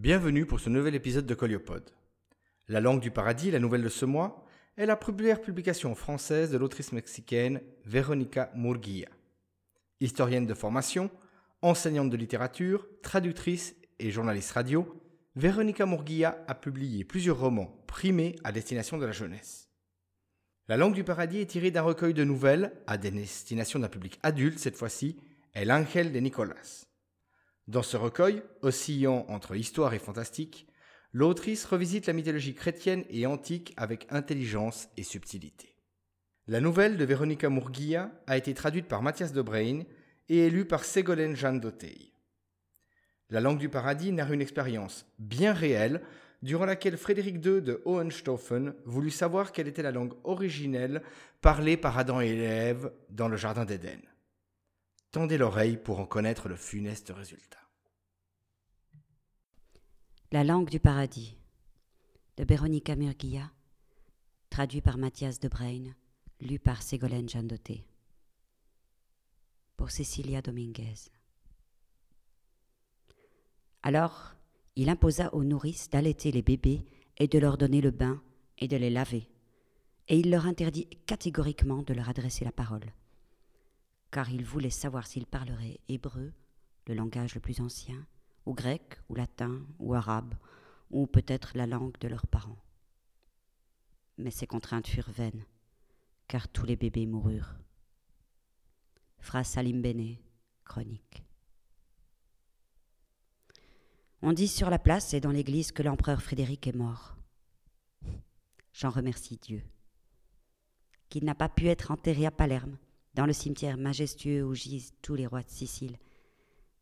Bienvenue pour ce nouvel épisode de Coliopod. La langue du paradis, la nouvelle de ce mois, est la première publication française de l'autrice mexicaine Veronica Murguia. Historienne de formation, enseignante de littérature, traductrice et journaliste radio, Veronica Murguia a publié plusieurs romans primés à destination de la jeunesse. La langue du paradis est tirée d'un recueil de nouvelles à destination d'un public adulte cette fois-ci, El Ángel de Nicolas. Dans ce recueil, oscillant entre histoire et fantastique, l'autrice revisite la mythologie chrétienne et antique avec intelligence et subtilité. La nouvelle de Veronica Murguia a été traduite par Mathias Debrain et est lue par Ségolène Jeanne d'Auteuil. La langue du paradis narre une expérience bien réelle durant laquelle Frédéric II de Hohenstaufen voulut savoir quelle était la langue originelle parlée par Adam et Ève dans le Jardin d'Éden. Tendez l'oreille pour en connaître le funeste résultat. La langue du paradis de Véronica Murguia, traduit par Mathias Debrain, lu par Ségolène Jandoté. Pour Cecilia Dominguez. Alors, il imposa aux nourrices d'allaiter les bébés et de leur donner le bain et de les laver. Et il leur interdit catégoriquement de leur adresser la parole car il voulait savoir s'ils parleraient hébreu, le langage le plus ancien, ou grec, ou latin, ou arabe, ou peut-être la langue de leurs parents. Mais ces contraintes furent vaines, car tous les bébés moururent. Fra Salim Bene, chronique. On dit sur la place et dans l'église que l'empereur Frédéric est mort. J'en remercie Dieu, qu'il n'a pas pu être enterré à Palerme, dans le cimetière majestueux où gisent tous les rois de Sicile,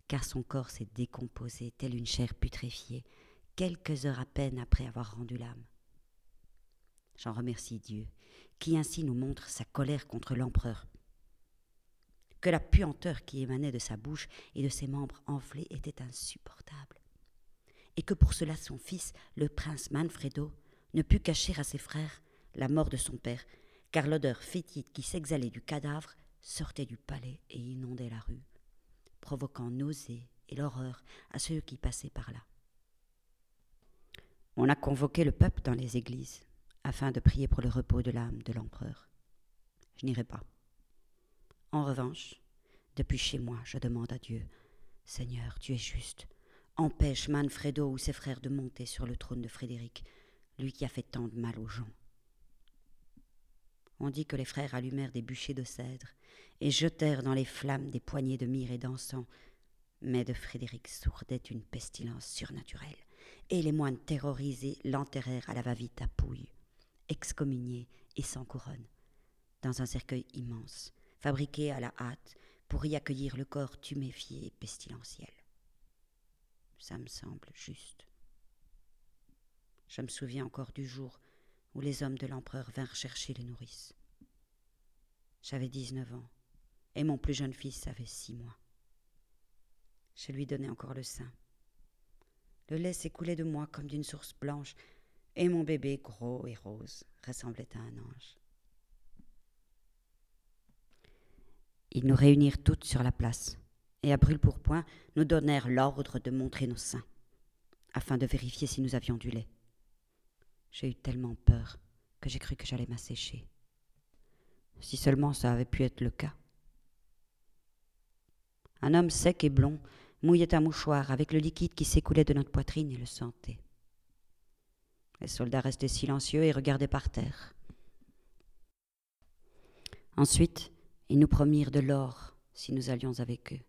car son corps s'est décomposé telle une chair putréfiée, quelques heures à peine après avoir rendu l'âme. J'en remercie Dieu, qui ainsi nous montre sa colère contre l'empereur, que la puanteur qui émanait de sa bouche et de ses membres enflés était insupportable, et que pour cela son fils, le prince Manfredo, ne put cacher à ses frères la mort de son père, car l'odeur fétide qui s'exhalait du cadavre sortait du palais et inondait la rue, provoquant nausée et l'horreur à ceux qui passaient par là. On a convoqué le peuple dans les églises afin de prier pour le repos de l'âme de l'empereur. Je n'irai pas. En revanche, depuis chez moi, je demande à Dieu, Seigneur, tu es juste, empêche Manfredo ou ses frères de monter sur le trône de Frédéric, lui qui a fait tant de mal aux gens. On dit que les frères allumèrent des bûchers de cèdre et jetèrent dans les flammes des poignées de myrrhe et d'encens. Mais de Frédéric sourdait une pestilence surnaturelle, et les moines terrorisés l'enterrèrent à la va-vite à Pouille, excommunié et sans couronne, dans un cercueil immense, fabriqué à la hâte pour y accueillir le corps tuméfié et pestilentiel. Ça me semble juste. Je me souviens encore du jour où les hommes de l'empereur vinrent chercher les nourrices. J'avais dix-neuf ans, et mon plus jeune fils avait six mois. Je lui donnais encore le sein. Le lait s'écoulait de moi comme d'une source blanche, et mon bébé, gros et rose, ressemblait à un ange. Ils nous réunirent toutes sur la place, et à brûle-pourpoint nous donnèrent l'ordre de montrer nos seins, afin de vérifier si nous avions du lait. J'ai eu tellement peur que j'ai cru que j'allais m'assécher. Si seulement ça avait pu être le cas. Un homme sec et blond mouillait un mouchoir avec le liquide qui s'écoulait de notre poitrine et le sentait. Les soldats restaient silencieux et regardaient par terre. Ensuite, ils nous promirent de l'or si nous allions avec eux,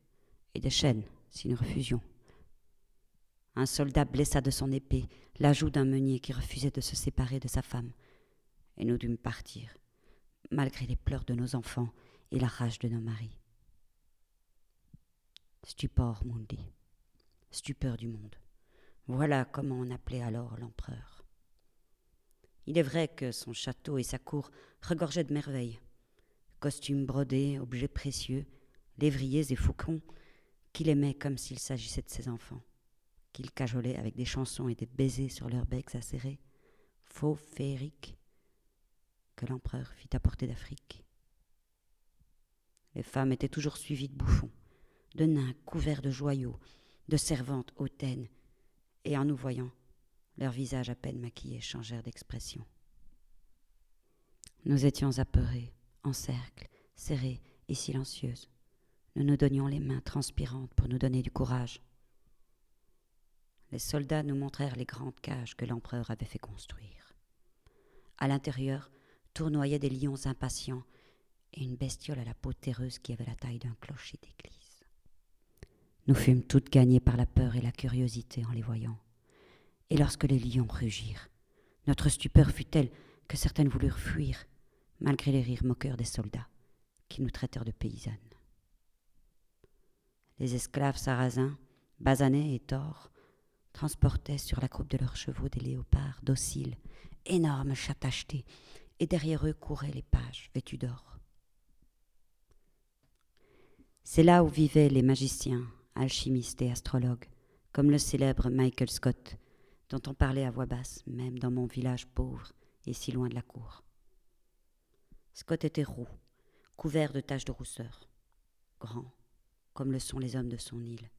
et des chaînes si nous refusions. Un soldat blessa de son épée la joue d'un meunier qui refusait de se séparer de sa femme, et nous dûmes partir, malgré les pleurs de nos enfants et la rage de nos maris. Stupor mundi, stupeur du monde. Voilà comment on appelait alors l'empereur. Il est vrai que son château et sa cour regorgeaient de merveilles. Costumes brodés, objets précieux, lévriers et faucons, qu'il aimait comme s'il s'agissait de ses enfants qu'il cajolait avec des chansons et des baisers sur leurs becs acérés, faux féeriques, que l'empereur fit apporter d'Afrique. Les femmes étaient toujours suivies de bouffons, de nains couverts de joyaux, de servantes hautaines, et en nous voyant, leurs visages à peine maquillés changèrent d'expression. Nous étions apeurés, en cercle, serrés et silencieuses. Nous nous donnions les mains transpirantes pour nous donner du courage. Les soldats nous montrèrent les grandes cages que l'empereur avait fait construire. À l'intérieur tournoyaient des lions impatients et une bestiole à la peau terreuse qui avait la taille d'un clocher d'église. Nous fûmes toutes gagnées par la peur et la curiosité en les voyant. Et lorsque les lions rugirent, notre stupeur fut telle que certaines voulurent fuir, malgré les rires moqueurs des soldats, qui nous traitèrent de paysannes. Les esclaves sarrasins, basanés et tors, transportaient sur la croupe de leurs chevaux des léopards dociles, énormes chats tachetés, et derrière eux couraient les pages vêtus d'or. C'est là où vivaient les magiciens, alchimistes et astrologues, comme le célèbre Michael Scott, dont on parlait à voix basse, même dans mon village pauvre et si loin de la cour. Scott était roux, couvert de taches de rousseur, grand, comme le sont les hommes de son île.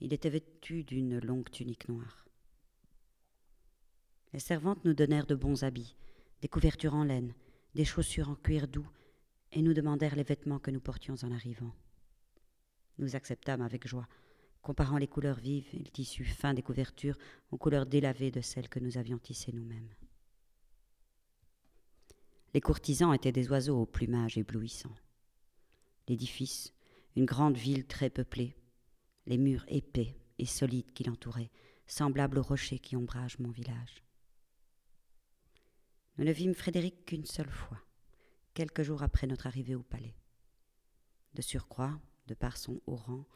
Il était vêtu d'une longue tunique noire. Les servantes nous donnèrent de bons habits, des couvertures en laine, des chaussures en cuir doux, et nous demandèrent les vêtements que nous portions en arrivant. Nous acceptâmes avec joie, comparant les couleurs vives et le tissu fin des couvertures aux couleurs délavées de celles que nous avions tissées nous-mêmes. Les courtisans étaient des oiseaux au plumage éblouissant. L'édifice, une grande ville très peuplée, les murs épais et solides qui l'entouraient, semblables aux rochers qui ombragent mon village. Nous ne vîmes Frédéric qu'une seule fois, quelques jours après notre arrivée au palais. De surcroît, de par son haut rang,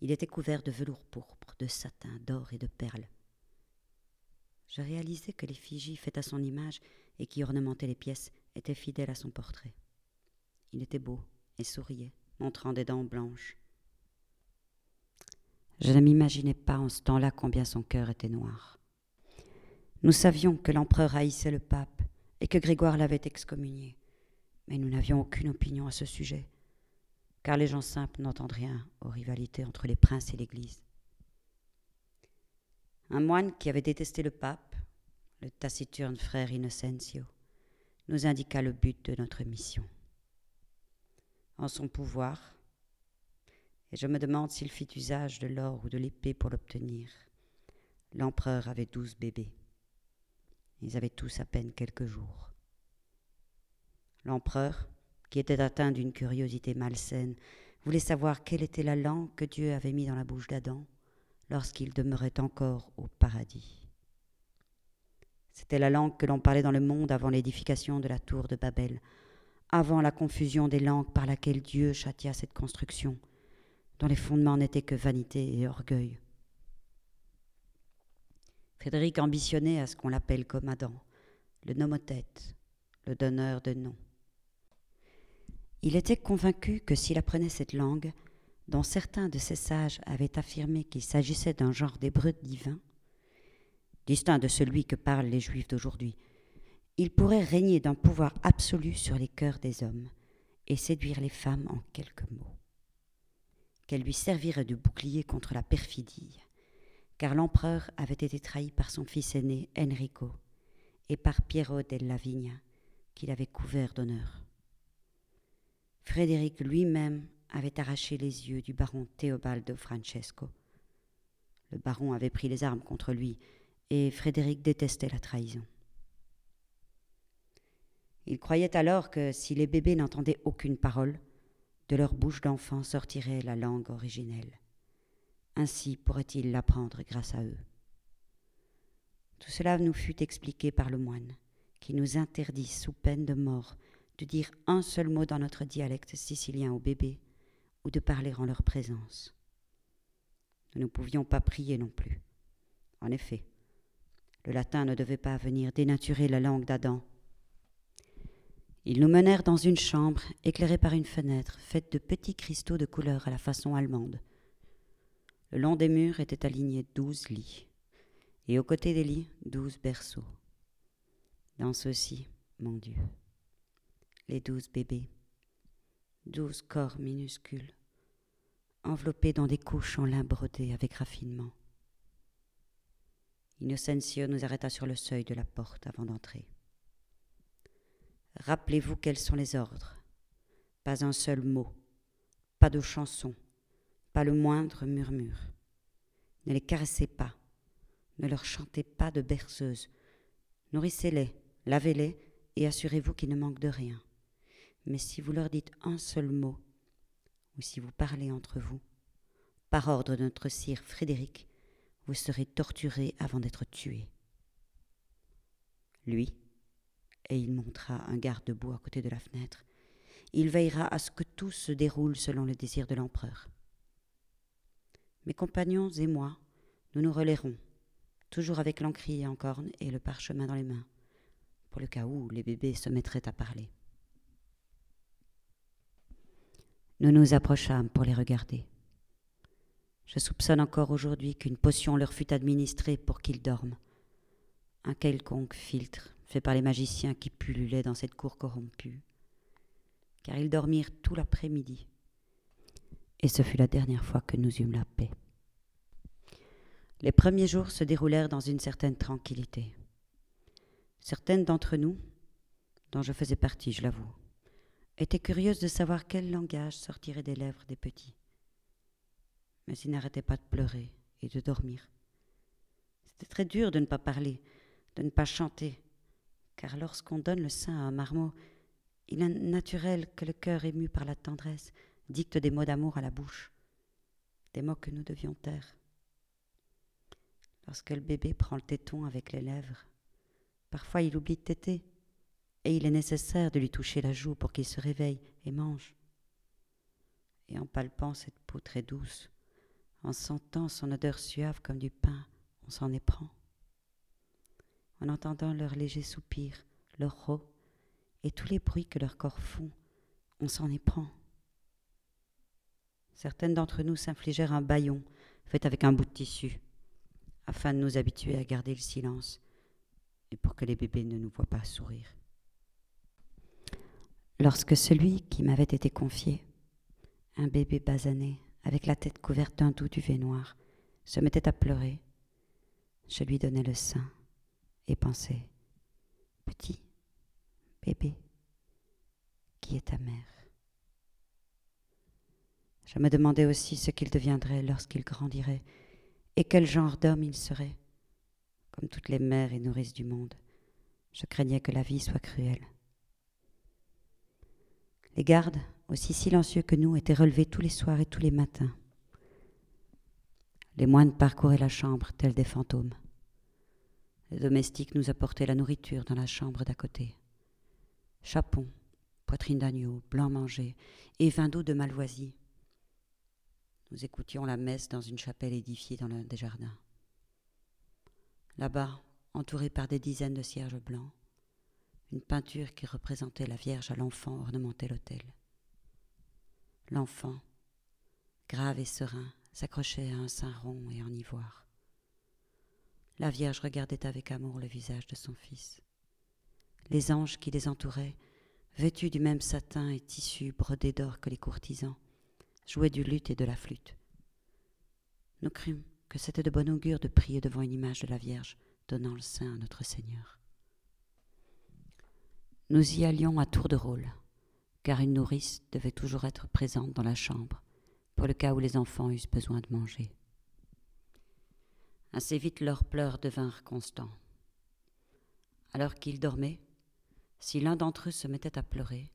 il était couvert de velours pourpre, de satin, d'or et de perles. Je réalisai que les figies faites à son image et qui ornementaient les pièces étaient fidèles à son portrait. Il était beau et souriait, montrant des dents blanches. Je ne m'imaginais pas en ce temps-là combien son cœur était noir. Nous savions que l'empereur haïssait le pape et que Grégoire l'avait excommunié, mais nous n'avions aucune opinion à ce sujet car les gens simples n'entendent rien aux rivalités entre les princes et l'Église. Un moine qui avait détesté le pape, le taciturne frère Innocentio, nous indiqua le but de notre mission. En son pouvoir, et je me demande s'il fit usage de l'or ou de l'épée pour l'obtenir, l'empereur avait douze bébés. Ils avaient tous à peine quelques jours. L'empereur, qui était atteint d'une curiosité malsaine, voulait savoir quelle était la langue que Dieu avait mise dans la bouche d'Adam lorsqu'il demeurait encore au paradis. C'était la langue que l'on parlait dans le monde avant l'édification de la tour de Babel, avant la confusion des langues par laquelle Dieu châtia cette construction, dont les fondements n'étaient que vanité et orgueil. Frédéric ambitionnait à ce qu'on l'appelle comme Adam, le nomothète, le donneur de noms. Il était convaincu que s'il apprenait cette langue, dont certains de ses sages avaient affirmé qu'il s'agissait d'un genre d'hébreu divin, distinct de celui que parlent les juifs d'aujourd'hui, il pourrait régner d'un pouvoir absolu sur les cœurs des hommes et séduire les femmes en quelques mots. Qu'elle lui servirait de bouclier contre la perfidie, car l'empereur avait été trahi par son fils aîné Enrico et par Piero della Vigna, qu'il avait couvert d'honneur. Frédéric lui-même avait arraché les yeux du baron Théobaldo Francesco. Le baron avait pris les armes contre lui, et Frédéric détestait la trahison. Il croyait alors que si les bébés n'entendaient aucune parole, de leur bouche d'enfant sortirait la langue originelle. Ainsi pourrait-il l'apprendre grâce à eux. Tout cela nous fut expliqué par le moine, qui nous interdit sous peine de mort de dire un seul mot dans notre dialecte sicilien aux bébés ou de parler en leur présence. Nous ne pouvions pas prier non plus. En effet, le latin ne devait pas venir dénaturer la langue d'Adam. Ils nous menèrent dans une chambre éclairée par une fenêtre faite de petits cristaux de couleur à la façon allemande. Le long des murs étaient alignés douze lits, et aux côtés des lits douze berceaux. Dans ceux-ci, mon Dieu, les douze bébés, douze corps minuscules, enveloppés dans des couches en lin brodé avec raffinement. Innocentio nous arrêta sur le seuil de la porte avant d'entrer. Rappelez-vous quels sont les ordres. Pas un seul mot, pas de chanson, pas le moindre murmure. Ne les caressez pas, ne leur chantez pas de berceuse. Nourrissez-les, lavez-les et assurez-vous qu'ils ne manquent de rien. Mais si vous leur dites un seul mot, ou si vous parlez entre vous, par ordre de notre sire Frédéric, vous serez torturé avant d'être tué. Lui, il montra un garde-boue à côté de la fenêtre, il veillera à ce que tout se déroule selon le désir de l'empereur. Mes compagnons et moi, nous nous relailerons, toujours avec l'encrier en corne et le parchemin dans les mains, pour le cas où les bébés se mettraient à parler. Nous nous approchâmes pour les regarder. Je soupçonne encore aujourd'hui qu'une potion leur fut administrée pour qu'ils dorment. Un quelconque filtre fait par les magiciens qui pullulaient dans cette cour corrompue. Car ils dormirent tout l'après-midi. Et ce fut la dernière fois que nous eûmes la paix. Les premiers jours se déroulèrent dans une certaine tranquillité. Certaines d'entre nous, dont je faisais partie, je l'avoue, étaient curieuses de savoir quel langage sortirait des lèvres des petits mais il n'arrêtait pas de pleurer et de dormir. C'était très dur de ne pas parler, de ne pas chanter, car lorsqu'on donne le sein à un marmot, il est naturel que le cœur ému par la tendresse dicte des mots d'amour à la bouche, des mots que nous devions taire. Lorsque le bébé prend le téton avec les lèvres, parfois il oublie de téter, et il est nécessaire de lui toucher la joue pour qu'il se réveille et mange. Et en palpant cette peau très douce, en sentant son odeur suave comme du pain, on s'en éprend. En entendant leurs légers soupirs, leurs rots et tous les bruits que leurs corps font, on s'en éprend. Certaines d'entre nous s'infligèrent un baillon fait avec un bout de tissu, afin de nous habituer à garder le silence et pour que les bébés ne nous voient pas sourire. Lorsque celui qui m'avait été confié, un bébé basané, avec la tête couverte d'un doux duvet noir, se mettait à pleurer. Je lui donnai le sein et Petit, bébé, qui est ta mère Je me demandais aussi ce qu'il deviendrait lorsqu'il grandirait et quel genre d'homme il serait. Comme toutes les mères et nourrices du monde, je craignais que la vie soit cruelle. Les gardes aussi silencieux que nous, étaient relevés tous les soirs et tous les matins. Les moines parcouraient la chambre tels des fantômes. Les domestiques nous apportaient la nourriture dans la chambre d'à côté. Chapon, poitrine d'agneau, blanc mangé et vin d'eau de Malvoisie. Nous écoutions la messe dans une chapelle édifiée dans l'un des jardins. Là-bas, entouré par des dizaines de cierges blancs, une peinture qui représentait la Vierge à l'enfant ornementait l'autel. L'enfant, grave et serein, s'accrochait à un sein rond et en ivoire. La Vierge regardait avec amour le visage de son fils. Les anges qui les entouraient, vêtus du même satin et tissu brodé d'or que les courtisans, jouaient du luth et de la flûte. Nous crûmes que c'était de bon augure de prier devant une image de la Vierge donnant le sein à notre Seigneur. Nous y allions à tour de rôle car une nourrice devait toujours être présente dans la chambre, pour le cas où les enfants eussent besoin de manger. Assez vite leurs pleurs devinrent constants. Alors qu'ils dormaient, si l'un d'entre eux se mettait à pleurer,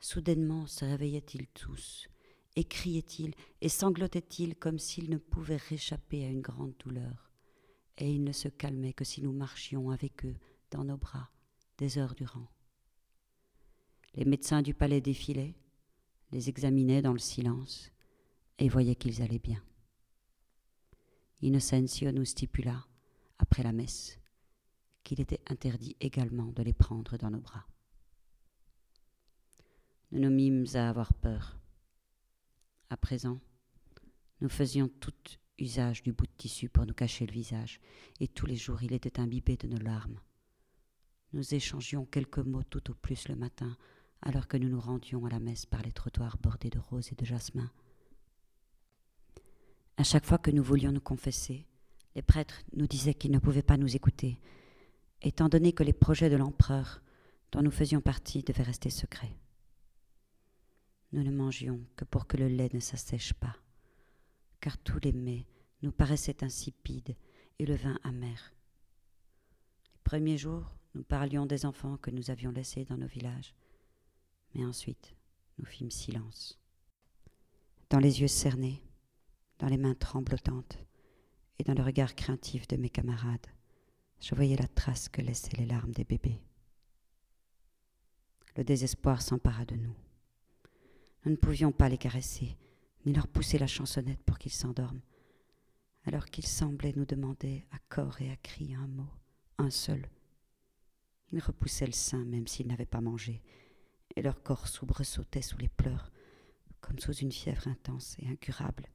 soudainement se réveillaient-ils tous, et criaient-ils, et sanglotaient-ils comme s'ils ne pouvaient réchapper à une grande douleur, et ils ne se calmaient que si nous marchions avec eux dans nos bras des heures durant. Les médecins du palais défilaient, les examinaient dans le silence et voyaient qu'ils allaient bien. Innocentio nous stipula, après la messe, qu'il était interdit également de les prendre dans nos bras. Nous nous mîmes à avoir peur. À présent, nous faisions tout usage du bout de tissu pour nous cacher le visage, et tous les jours il était imbibé de nos larmes. Nous échangions quelques mots tout au plus le matin alors que nous nous rendions à la messe par les trottoirs bordés de roses et de jasmin. À chaque fois que nous voulions nous confesser, Les prêtres nous disaient qu'ils ne pouvaient pas nous écouter, étant donné que les projets de l'empereur dont nous faisions partie devaient rester secrets. Nous ne mangions que pour que le lait ne s'assèche pas, car tous les mets nous paraissaient insipides et le vin amer. Les premiers jours, nous parlions des enfants que nous avions laissés dans nos villages, mais ensuite nous fîmes silence. Dans les yeux cernés, dans les mains tremblotantes et dans le regard craintif de mes camarades, je voyais la trace que laissaient les larmes des bébés. Le désespoir s'empara de nous. Nous ne pouvions pas les caresser, ni leur pousser la chansonnette pour qu'ils s'endorment, alors qu'ils semblaient nous demander à corps et à cri un mot, un seul. Ils repoussaient le sein même s'ils n'avaient pas mangé, et leur corps soubresautait sous les pleurs, comme sous une fièvre intense et incurable.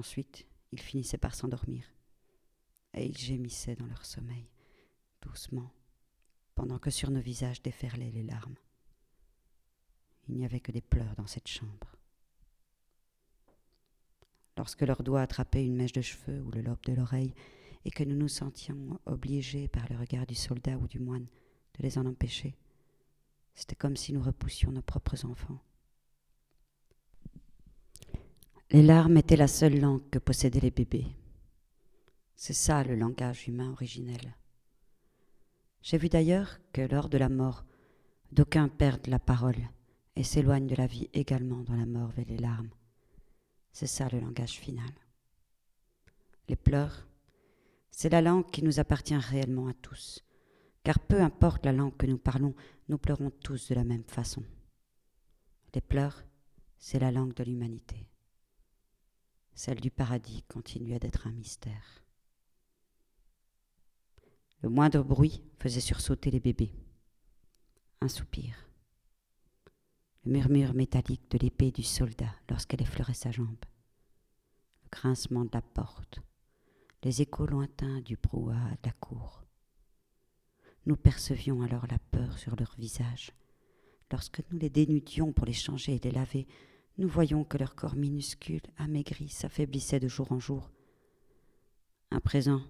Ensuite, ils finissaient par s'endormir, et ils gémissaient dans leur sommeil, doucement, pendant que sur nos visages déferlaient les larmes. Il n'y avait que des pleurs dans cette chambre. Lorsque leurs doigts attrapaient une mèche de cheveux ou le lobe de l'oreille, et que nous nous sentions obligés par le regard du soldat ou du moine de les en empêcher, c'était comme si nous repoussions nos propres enfants. Les larmes étaient la seule langue que possédaient les bébés. C'est ça le langage humain originel. J'ai vu d'ailleurs que lors de la mort, d'aucuns perdent la parole et s'éloignent de la vie également dans la mort vers les larmes. C'est ça le langage final. Les pleurs, c'est la langue qui nous appartient réellement à tous, car peu importe la langue que nous parlons, nous pleurons tous de la même façon. Les pleurs, c'est la langue de l'humanité. Celle du paradis continuait d'être un mystère. Le moindre bruit faisait sursauter les bébés. Un soupir. Le murmure métallique de l'épée du soldat lorsqu'elle effleurait sa jambe. Le grincement de la porte. Les échos lointains du brouhaha de la cour. Nous percevions alors la peur sur leurs visages. Lorsque nous les dénudions pour les changer et les laver, nous voyions que leur corps minuscule, amaigri, s'affaiblissait de jour en jour. À présent,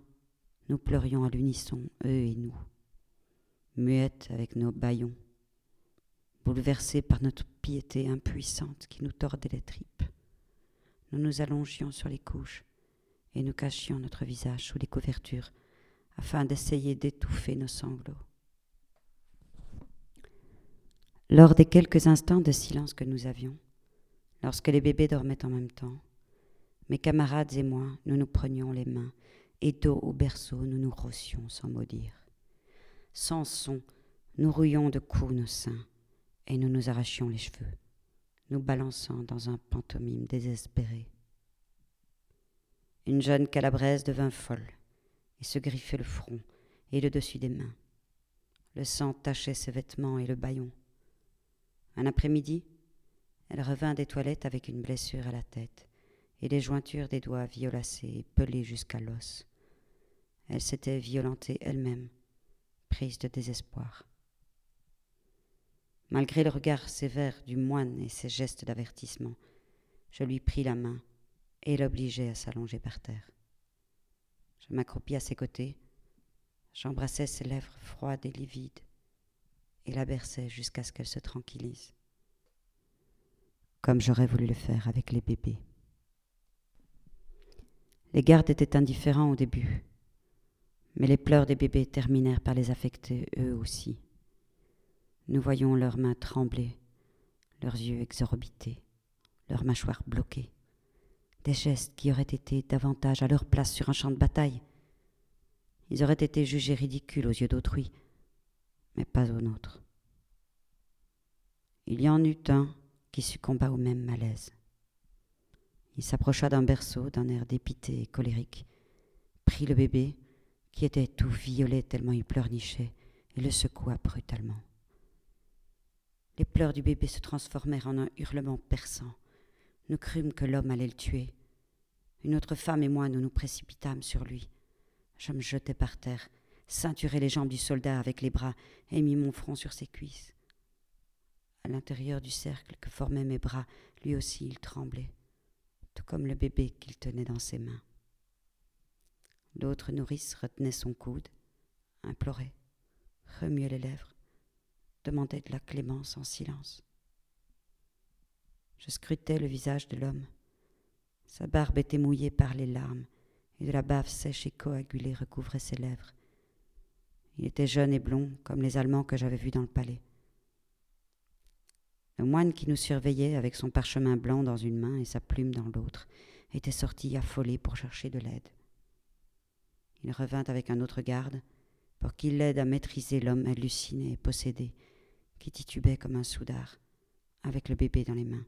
nous pleurions à l'unisson, eux et nous, muettes avec nos bâillons, bouleversés par notre piété impuissante qui nous tordait les tripes. Nous nous allongions sur les couches et nous cachions notre visage sous les couvertures afin d'essayer d'étouffer nos sanglots. Lors des quelques instants de silence que nous avions, lorsque les bébés dormaient en même temps. Mes camarades et moi, nous nous prenions les mains, et dos au berceau, nous nous rossions sans maudire. Sans son, nous rouillions de coups nos seins, et nous nous arrachions les cheveux, nous balançant dans un pantomime désespéré. Une jeune calabraise devint folle, et se griffait le front et le dessus des mains. Le sang tachait ses vêtements et le baillon. Un après-midi, elle revint des toilettes avec une blessure à la tête et les jointures des doigts violacées et pelées jusqu'à l'os. Elle s'était violentée elle-même, prise de désespoir. Malgré le regard sévère du moine et ses gestes d'avertissement, je lui pris la main et l'obligeai à s'allonger par terre. Je m'accroupis à ses côtés, j'embrassai ses lèvres froides et livides et la berçai jusqu'à ce qu'elle se tranquillise comme j'aurais voulu le faire avec les bébés. Les gardes étaient indifférents au début, mais les pleurs des bébés terminèrent par les affecter eux aussi. Nous voyons leurs mains trembler, leurs yeux exorbités, leurs mâchoires bloquées, des gestes qui auraient été davantage à leur place sur un champ de bataille. Ils auraient été jugés ridicules aux yeux d'autrui, mais pas aux nôtres. Il y en eut un qui succomba au même malaise. Il s'approcha d'un berceau d'un air dépité et colérique, prit le bébé, qui était tout violet tellement il pleurnichait, et le secoua brutalement. Les pleurs du bébé se transformèrent en un hurlement perçant. Nous crûmes que l'homme allait le tuer. Une autre femme et moi, nous nous précipitâmes sur lui. Je me jetai par terre, ceinturai les jambes du soldat avec les bras et mis mon front sur ses cuisses. À l'intérieur du cercle que formaient mes bras, lui aussi il tremblait, tout comme le bébé qu'il tenait dans ses mains. L'autre nourrice retenait son coude, implorait, remuait les lèvres, demandait de la clémence en silence. Je scrutais le visage de l'homme. Sa barbe était mouillée par les larmes, et de la bave sèche et coagulée recouvrait ses lèvres. Il était jeune et blond, comme les Allemands que j'avais vus dans le palais. Le moine qui nous surveillait, avec son parchemin blanc dans une main et sa plume dans l'autre, était sorti affolé pour chercher de l'aide. Il revint avec un autre garde pour qu'il l'aide à maîtriser l'homme halluciné et possédé, qui titubait comme un soudard, avec le bébé dans les mains,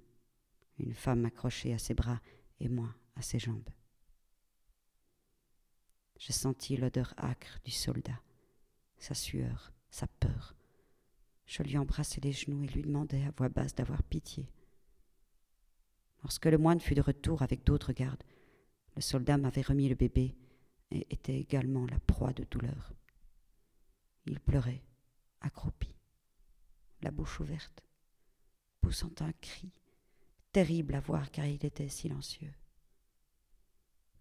une femme accrochée à ses bras et moi à ses jambes. Je sentis l'odeur âcre du soldat, sa sueur, sa peur, je lui embrassai les genoux et lui demandai à voix basse d'avoir pitié. Lorsque le moine fut de retour avec d'autres gardes, le soldat m'avait remis le bébé et était également la proie de douleur. Il pleurait, accroupi, la bouche ouverte, poussant un cri, terrible à voir car il était silencieux.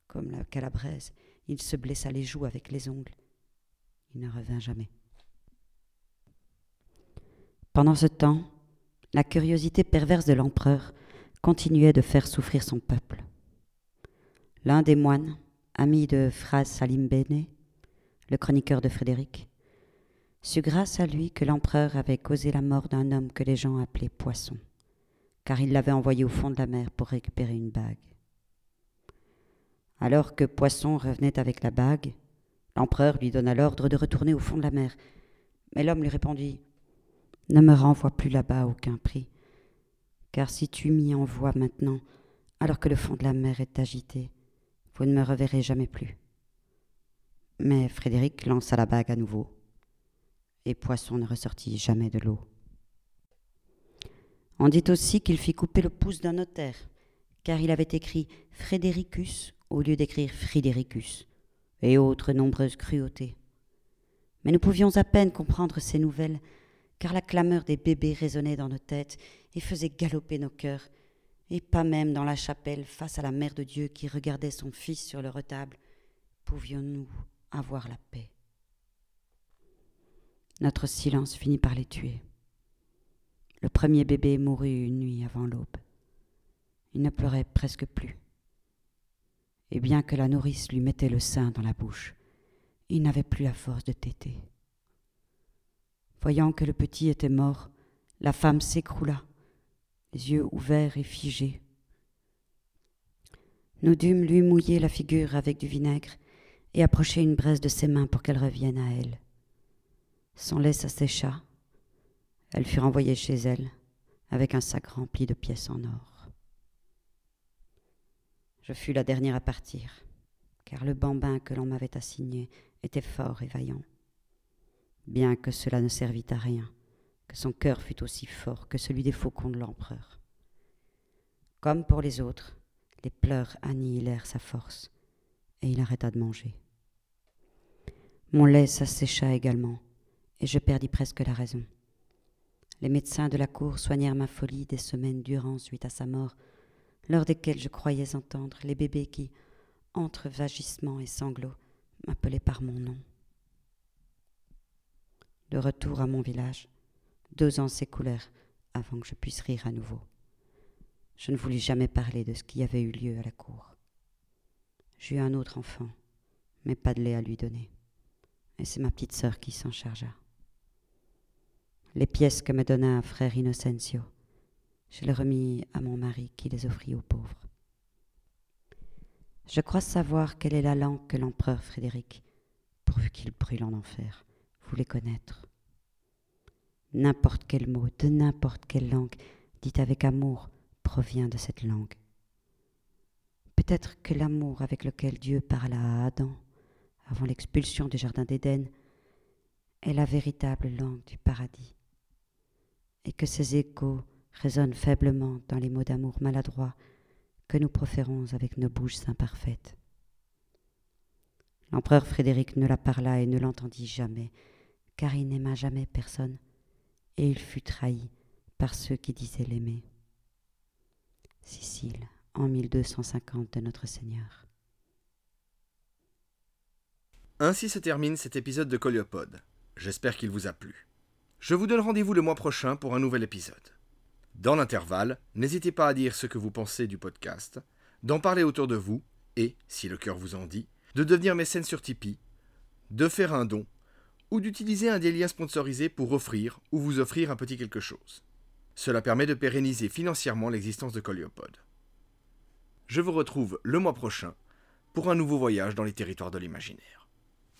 Comme la calabraise, il se blessa les joues avec les ongles. Il ne revint jamais. Pendant ce temps, la curiosité perverse de l'empereur continuait de faire souffrir son peuple. L'un des moines, ami de Phras Salim Bene, le chroniqueur de Frédéric, sut grâce à lui que l'empereur avait causé la mort d'un homme que les gens appelaient Poisson, car il l'avait envoyé au fond de la mer pour récupérer une bague. Alors que Poisson revenait avec la bague, l'empereur lui donna l'ordre de retourner au fond de la mer. Mais l'homme lui répondit ne me renvoie plus là-bas à aucun prix, car si tu m'y envoies maintenant, alors que le fond de la mer est agité, vous ne me reverrez jamais plus. Mais Frédéric lança la bague à nouveau, et Poisson ne ressortit jamais de l'eau. On dit aussi qu'il fit couper le pouce d'un notaire, car il avait écrit Frédéricus au lieu d'écrire Fridéricus, et autres nombreuses cruautés. Mais nous pouvions à peine comprendre ces nouvelles car la clameur des bébés résonnait dans nos têtes et faisait galoper nos cœurs, et pas même dans la chapelle, face à la Mère de Dieu qui regardait son Fils sur le retable, pouvions-nous avoir la paix? Notre silence finit par les tuer. Le premier bébé mourut une nuit avant l'aube. Il ne pleurait presque plus. Et bien que la nourrice lui mettait le sein dans la bouche, il n'avait plus la force de téter. Voyant que le petit était mort, la femme s'écroula, les yeux ouverts et figés. Nous dûmes lui mouiller la figure avec du vinaigre et approcher une braise de ses mains pour qu'elle revienne à elle. Son lait s'assécha. Elle fut renvoyée chez elle avec un sac rempli de pièces en or. Je fus la dernière à partir, car le bambin que l'on m'avait assigné était fort et vaillant bien que cela ne servît à rien, que son cœur fût aussi fort que celui des faucons de l'empereur. Comme pour les autres, les pleurs annihilèrent sa force, et il arrêta de manger. Mon lait s'assécha également, et je perdis presque la raison. Les médecins de la cour soignèrent ma folie des semaines durant suite à sa mort, lors desquelles je croyais entendre les bébés qui, entre vagissements et sanglots, m'appelaient par mon nom. De retour à mon village, deux ans s'écoulèrent avant que je puisse rire à nouveau. Je ne voulus jamais parler de ce qui avait eu lieu à la cour. J'eus un autre enfant, mais pas de lait à lui donner. Et c'est ma petite sœur qui s'en chargea. Les pièces que me donna un frère Innocencio, je les remis à mon mari qui les offrit aux pauvres. Je crois savoir quelle est la langue que l'empereur Frédéric, pourvu qu'il brûle en enfer, voulait connaître. N'importe quel mot, de n'importe quelle langue, dit avec amour, provient de cette langue. Peut-être que l'amour avec lequel Dieu parla à Adam avant l'expulsion du Jardin d'Éden est la véritable langue du paradis, et que ses échos résonnent faiblement dans les mots d'amour maladroits que nous proférons avec nos bouches imparfaites. L'empereur Frédéric ne la parla et ne l'entendit jamais, car il n'aima jamais personne, et il fut trahi par ceux qui disaient l'aimer. Sicile, en 1250 de notre Seigneur. Ainsi se termine cet épisode de Coliopode. J'espère qu'il vous a plu. Je vous donne rendez-vous le mois prochain pour un nouvel épisode. Dans l'intervalle, n'hésitez pas à dire ce que vous pensez du podcast, d'en parler autour de vous et, si le cœur vous en dit, de devenir mécène sur Tipeee, de faire un don ou d'utiliser un des liens sponsorisés pour offrir ou vous offrir un petit quelque chose. Cela permet de pérenniser financièrement l'existence de Coliopode. Je vous retrouve le mois prochain pour un nouveau voyage dans les territoires de l'imaginaire.